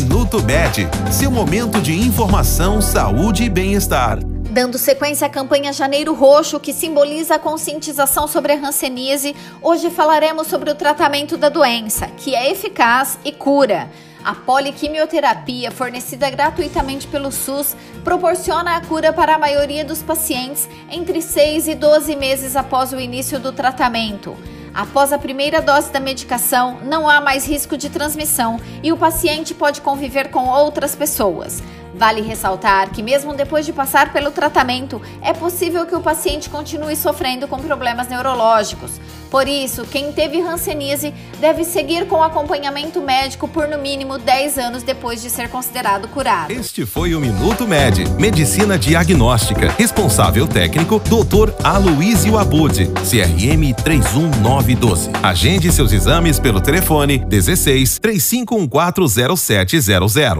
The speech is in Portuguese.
Minuto Med, seu momento de informação, saúde e bem-estar. Dando sequência à campanha Janeiro Roxo, que simboliza a conscientização sobre a hanseníase, hoje falaremos sobre o tratamento da doença, que é eficaz e cura. A poliquimioterapia, fornecida gratuitamente pelo SUS, proporciona a cura para a maioria dos pacientes entre 6 e 12 meses após o início do tratamento. Após a primeira dose da medicação, não há mais risco de transmissão e o paciente pode conviver com outras pessoas. Vale ressaltar que, mesmo depois de passar pelo tratamento, é possível que o paciente continue sofrendo com problemas neurológicos. Por isso, quem teve Hanseníase deve seguir com acompanhamento médico por no mínimo 10 anos depois de ser considerado curado. Este foi o Minuto Med, Medicina Diagnóstica. Responsável técnico, Dr. Aloysio Abud, CRM 31912. Agende seus exames pelo telefone 16 35140700.